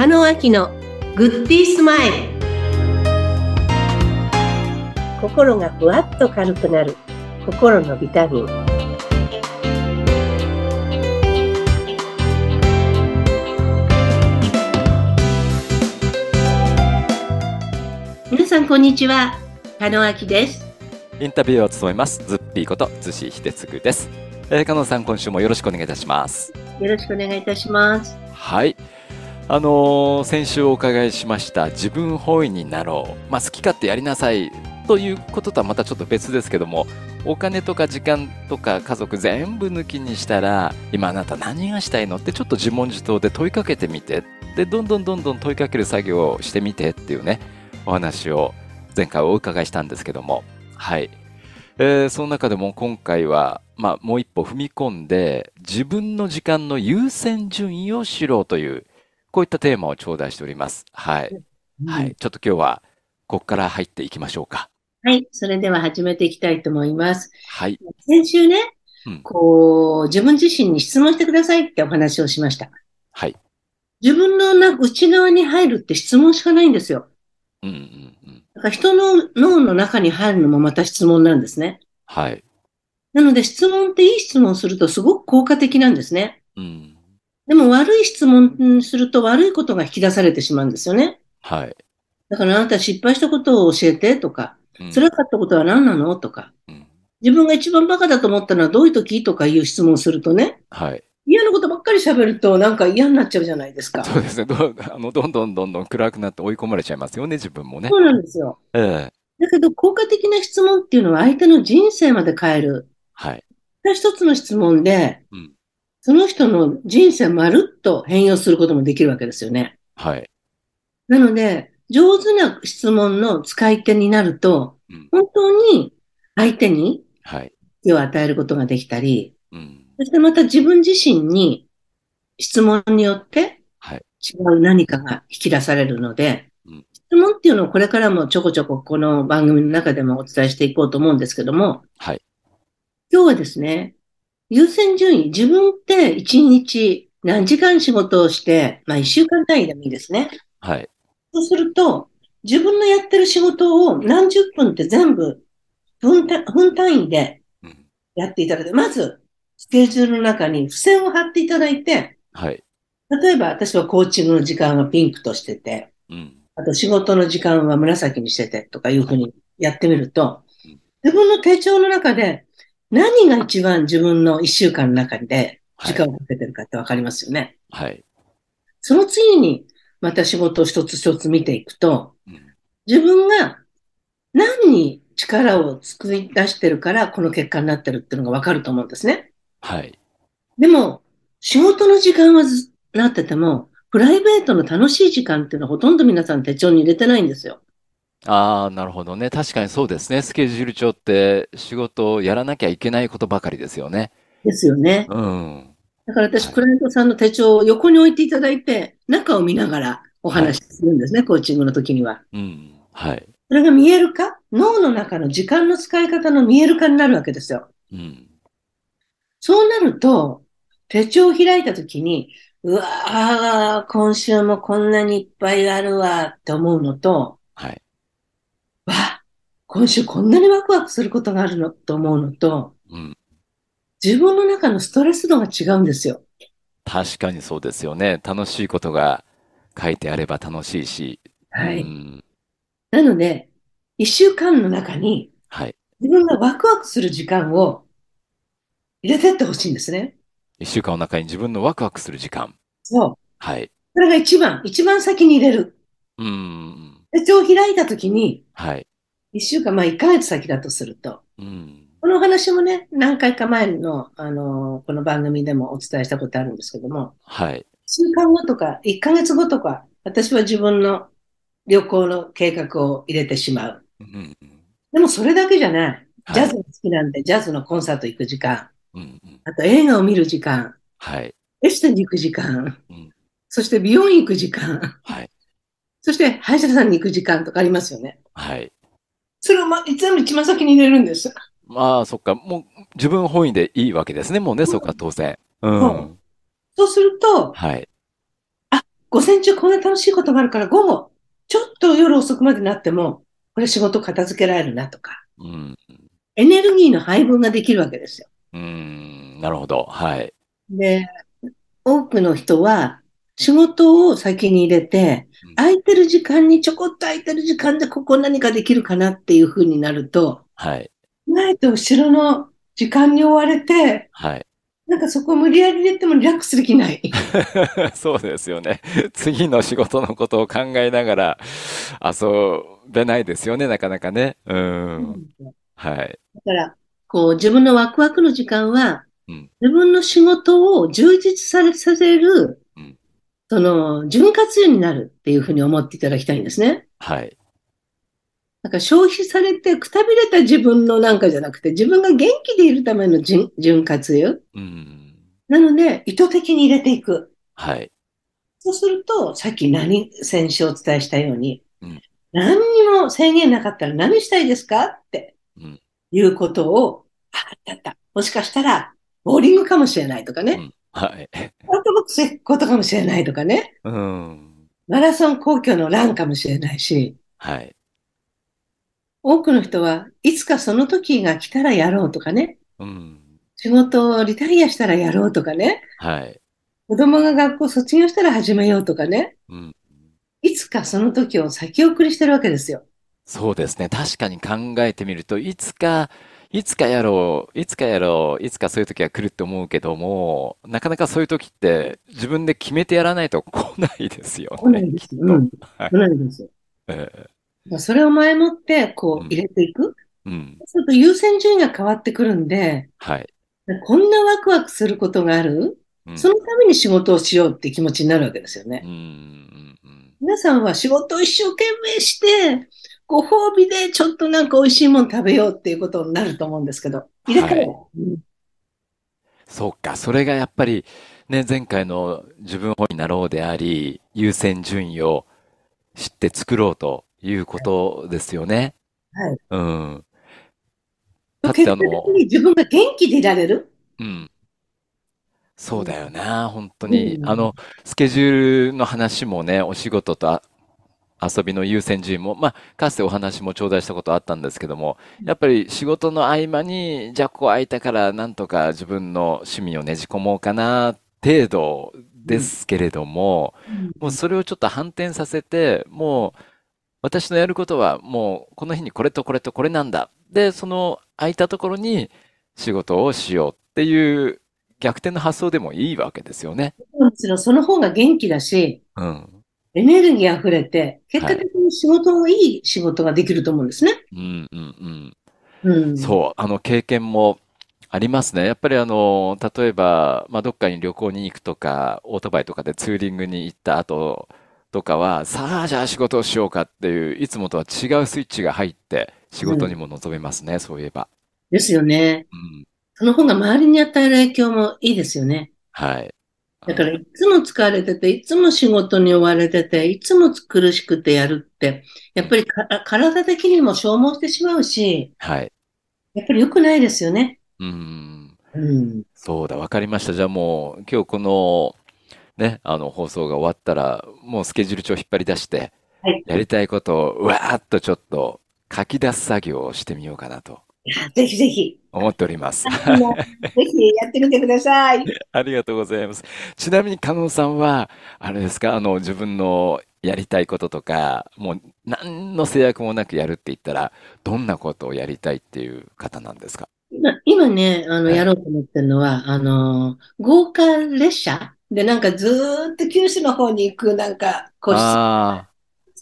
中野明のグッディースマイル。心がふわっと軽くなる。心のビタミン。皆さんこんにちは。加野明です。インタビューを務めます。ズッピーこと逗子秀嗣です、えー、加納さん今週もよろしくお願いいたします。よろしくお願いいたします。はいあのー、先週お伺いしました自分本位になろう、まあ、好き勝手やりなさいということとはまたちょっと別ですけどもお金とか時間とか家族全部抜きにしたら今あなた何がしたいのってちょっと自問自答で問いかけてみて。でどんどんどんどん問いかける作業をしてみてっていうねお話を前回お伺いしたんですけども。はい、えー、その中でも今回は、まあ、もう一歩踏み込んで自分の時間の優先順位を知ろうというこういったテーマを頂戴しております。はい。うん、はい。ちょっと今日は、ここから入っていきましょうか。はい。それでは始めていきたいと思います。はい。先週ね、うん、こう、自分自身に質問してくださいってお話をしました。はい。自分の内側に入るって質問しかないんですよ。うんうんうん。だから人の脳の中に入るのもまた質問なんですね。はい。なので質問っていい質問するとすごく効果的なんですね。うん。でも悪い質問すると悪いことが引き出されてしまうんですよね。はい。だからあなた失敗したことを教えてとか、うん、辛かったことは何なのとか、うん、自分が一番バカだと思ったのはどういう時とかいう質問をするとね、はい。嫌なことばっかり喋るとなんか嫌になっちゃうじゃないですか。そうですね。どあのどんどんどんどん暗くなって追い込まれちゃいますよね、自分もね。そうなんですよ。ええだけど効果的な質問っていうのは相手の人生まで変える。はい。一つの質問で、うん、その人の人生まるっと変容することもできるわけですよね。はい。なので、上手な質問の使い手になると、うん、本当に相手に手を与えることができたり、はいうん、そしてまた自分自身に質問によって違う何かが引き出されるので、うん、質問っていうのをこれからもちょこちょここの番組の中でもお伝えしていこうと思うんですけども、はい、今日はですね、優先順位、自分って一日何時間仕事をして、まあ一週間単位でもいいですね。はい。そうすると、自分のやってる仕事を何十分って全部分分単位でやっていただいて、まず、スケジュールの中に付箋を貼っていただいて、はい。例えば私はコーチングの時間はピンクとしてて、うん、あと仕事の時間は紫にしててとかいうふうにやってみると、自分の手帳の中で何が一番自分の一週間の中で時間をかけてるかってわかりますよね。はい。その次に、また仕事を一つ一つ見ていくと、うん、自分が何に力を作り出してるからこの結果になってるっていうのがわかると思うんですね。はい。でも、仕事の時間はなってても、プライベートの楽しい時間っていうのはほとんど皆さん手帳に入れてないんですよ。ああ、なるほどね。確かにそうですね。スケジュール帳って仕事をやらなきゃいけないことばかりですよね。ですよね。うん。だから私、クライアントさんの手帳を横に置いていただいて、中を見ながらお話しするんですね、コーチングの時には。うん。はい。それが見えるか？脳の中の時間の使い方の見える化になるわけですよ。うん。そうなると、手帳を開いた時に、うわー、今週もこんなにいっぱいあるわって思うのと、はい。わ、今週こんなにワクワクすることがあるのと思うのと、うん、自分の中のストレス度が違うんですよ。確かにそうですよね。楽しいことが書いてあれば楽しいし。はい。うん、なので、一週間の中に、はい。自分がワクワクする時間を入れてってほしいんですね。一週間の中に自分のワクワクする時間。そう。はい。それが一番、一番先に入れる。うん。手帳を開いたときに、はい。一週間、まあ一ヶ月先だとすると、うん。この話もね、何回か前の、あの、この番組でもお伝えしたことあるんですけども、はい。週間後とか、一ヶ月後とか、私は自分の旅行の計画を入れてしまう。うん、でもそれだけじゃない。ジャズが好きなんで、ジャズのコンサート行く時間、うんうん、あと映画を見る時間、はい。エステに行く時間、うん、そして美容院行く時間、はい。そして歯医者さんに行く時間とかありますよね。はい。それを、ま、全部一番先に入れるんです。まあ、そっか。もう自分本位でいいわけですね。もうね、そっか、当然。うん。そうすると、はい。あ、午前中こんな楽しいことがあるから午後、ちょっと夜遅くまでなっても、これ仕事片付けられるなとか、うん。エネルギーの配分ができるわけですよ。うん。なるほど。はい。で、多くの人は仕事を先に入れてうん、空いてる時間にちょこっと空いてる時間でここ何かできるかなっていう風になると、はい。意外と後ろの時間に追われて、はい。なんかそこを無理やり入れてもリラックスできない。そうですよね。次の仕事のことを考えながら遊べないですよね、なかなかね。うん。はい。だから、こう、自分のワクワクの時間はうん、自分の仕事を充実させるうん、その、潤滑油になるっていうふうに思っていただきたいんですね。はい。だから消費されてくたびれた自分のなんかじゃなくて、自分が元気でいるための潤潤滑油。うん。なので、意図的に入れていく。はい。そうすると、さっき何、先週お伝えしたように、うん何にも制限なかったら何したいですかってうんいうことを、あ、あったあった。もしかしたら、ボーリングかもしれないとかね、うんはい。アートボックス行くことかもしれないとかね、うん。マラソン皇居のランかもしれないし、はい。多くの人はいつかその時が来たらやろうとかね、うん。仕事をリタイアしたらやろうとかね、はい。子供が学校卒業したら始めようとかね、うん。いつかその時を先送りしてるわけですよ。そうですね。確かに考えてみると、いつか、いつかやろう、いつかやろう、いつかそういう時が来るって思うけども、なかなかそういう時って自分で決めてやらないと来ないですよね。来ないですうん。はい来ないですよ。えまあそれを前もって、こう入れていく。えうん。そうすると優先順位が変わってくるんで、はい。こんなワクワクすることがある？うんそのために仕事をしようって気持ちになるわけですよね。皆さんは仕事を一生懸命して、ご褒美でちょっとなんか美味しいもの食べようっていうことになると思うんですけど、入れ替えはうんそうか。それがやっぱり、ね、前回の自分本になろうであり、優先順位を知って作ろうということですよね。はい。うん。だってあの自分が元気でいられる？うん。そうだよな、本当に。うんあの、スケジュールの話もね、お仕事とあ遊びの優先順位も、まあ、かつてお話も頂戴したことあったんですけども、やっぱり仕事の合間に、じゃあここ空いたからなんとか自分の趣味をねじ込もうかな、程度ですけれども、もうそれをちょっと反転させて、もう私のやることはもうこの日にこれとこれとこれなんだ。で、その空いたところに仕事をしようっていう逆転の発想でもいいわけですよね。もちろんその方が元気だし、うん。エネルギー溢れて、結果的に仕事もいい仕事ができると思うんですね。うんうんううん。ん。そう、あの経験もありますね。やっぱりあの、例えば、まあ、どっかに旅行に行くとか、オートバイとかでツーリングに行った後とかは、さあ、じゃあ仕事をしようかっていう、いつもとは違うスイッチが入って、仕事にも臨めますね、そういえば。ですよね。うん。その方が周りに与える影響もいいですよね。はい。だから、いつも疲れてて、いつも仕事に追われてて、いつも苦しくてやるって、やっぱりか体的にも消耗してしまうし、はい。やっぱり良くないですよね。うん。うん。そうだ、わかりました。じゃあもう、今日この、ね、あの、放送が終わったら、もうスケジュール帳引っ張り出して、はいやりたいことを、うわーっとちょっと書き出す作業をしてみようかなと ぜひぜひ、思っております。ぜひやってみてください。ありがとうございます。ちなみに、加納さんは、あれですか、あの、自分のやりたいこととか、もう、何の制約もなくやるって言ったら、どんなことをやりたいっていう方なんですか？今今ね、あの、はいやろうと思ってるのは、あの、豪華列車で、なんかずーっと九州の方に行く、なんか、個室あ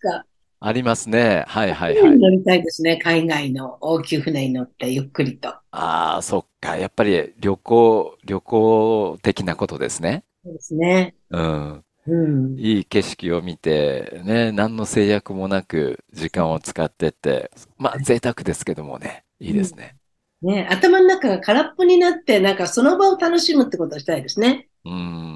か、あ、ありますね。はいはいはい。乗りたいですね。海外の大きい船に乗って、ゆっくりと。ああ、そっか。やっぱり旅行、旅行的なことですね。そうですね。うん。うん。いい景色を見て、ね、何の制約もなく時間を使ってって、まあ贅沢ですけどもね、いいですね。ね、頭の中が空っぽになって、なんかその場を楽しむってことをしたいですね。うーん、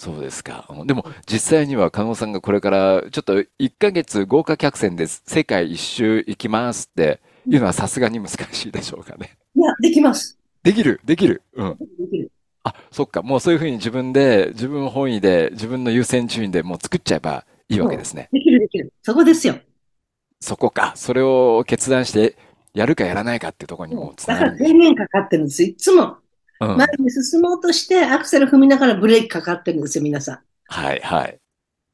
そうですか。でも実際には加納さんがこれからちょっと1ヶ月豪華客船で世界一周行きますっていうのはさすがに難しいでしょうかね。いや、できます。できる、できる？うん。できる。あ、そっか。もうそういうふうに自分で、自分本位で、自分の優先順位でもう作っちゃえばいいわけですね。できるできる。そこですよ。そこか。それを決断して、やるかやらないかっていうところにもつだからながるんです制限かかってるんです。いつもうん。前に進もうとしてアクセル踏みながらブレーキかかってるんですよ、皆さはい、はい。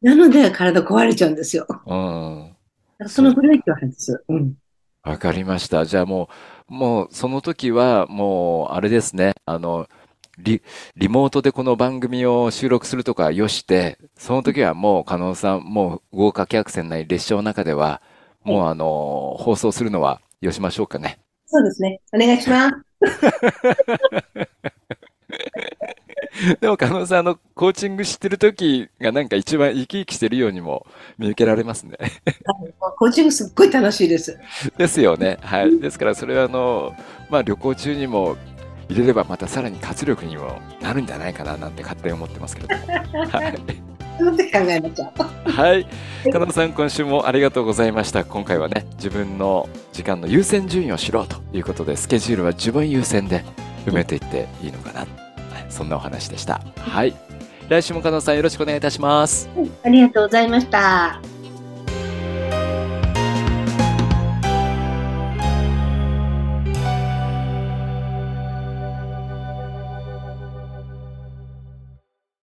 ん。なので体壊れちゃうんですよ。うん。らそのブレーキを外す。うん。わかりました。じゃあもう、もうその時はもうあれですね。あの、リ、リモートでこの番組を収録するとかよして、その時はもう加納さん、もう豪華客船内列車の中では、もうあの、放送するのはよしましょうかね。そうですね。お願いします。でも加納さん、あの、コーチングしてる時がなんか一番生き生きしてるようにも見受けられますね。コーチングすっごい楽しいです。ですよね。はい。ですからそれはあの、まあ旅行中にも入れればまたさらに活力にもなるんじゃないかななんて勝手に思ってますけれども。はい。はい。加納さん、今週もありがとうございました。今回はね、自分の時間の優先順位を知ろうということで、スケジュールは自分優先で埋めていっていいのかな。はいそんなお話でした。はい。来週も加納さんよろしくお願いいたします。ありがとうございました。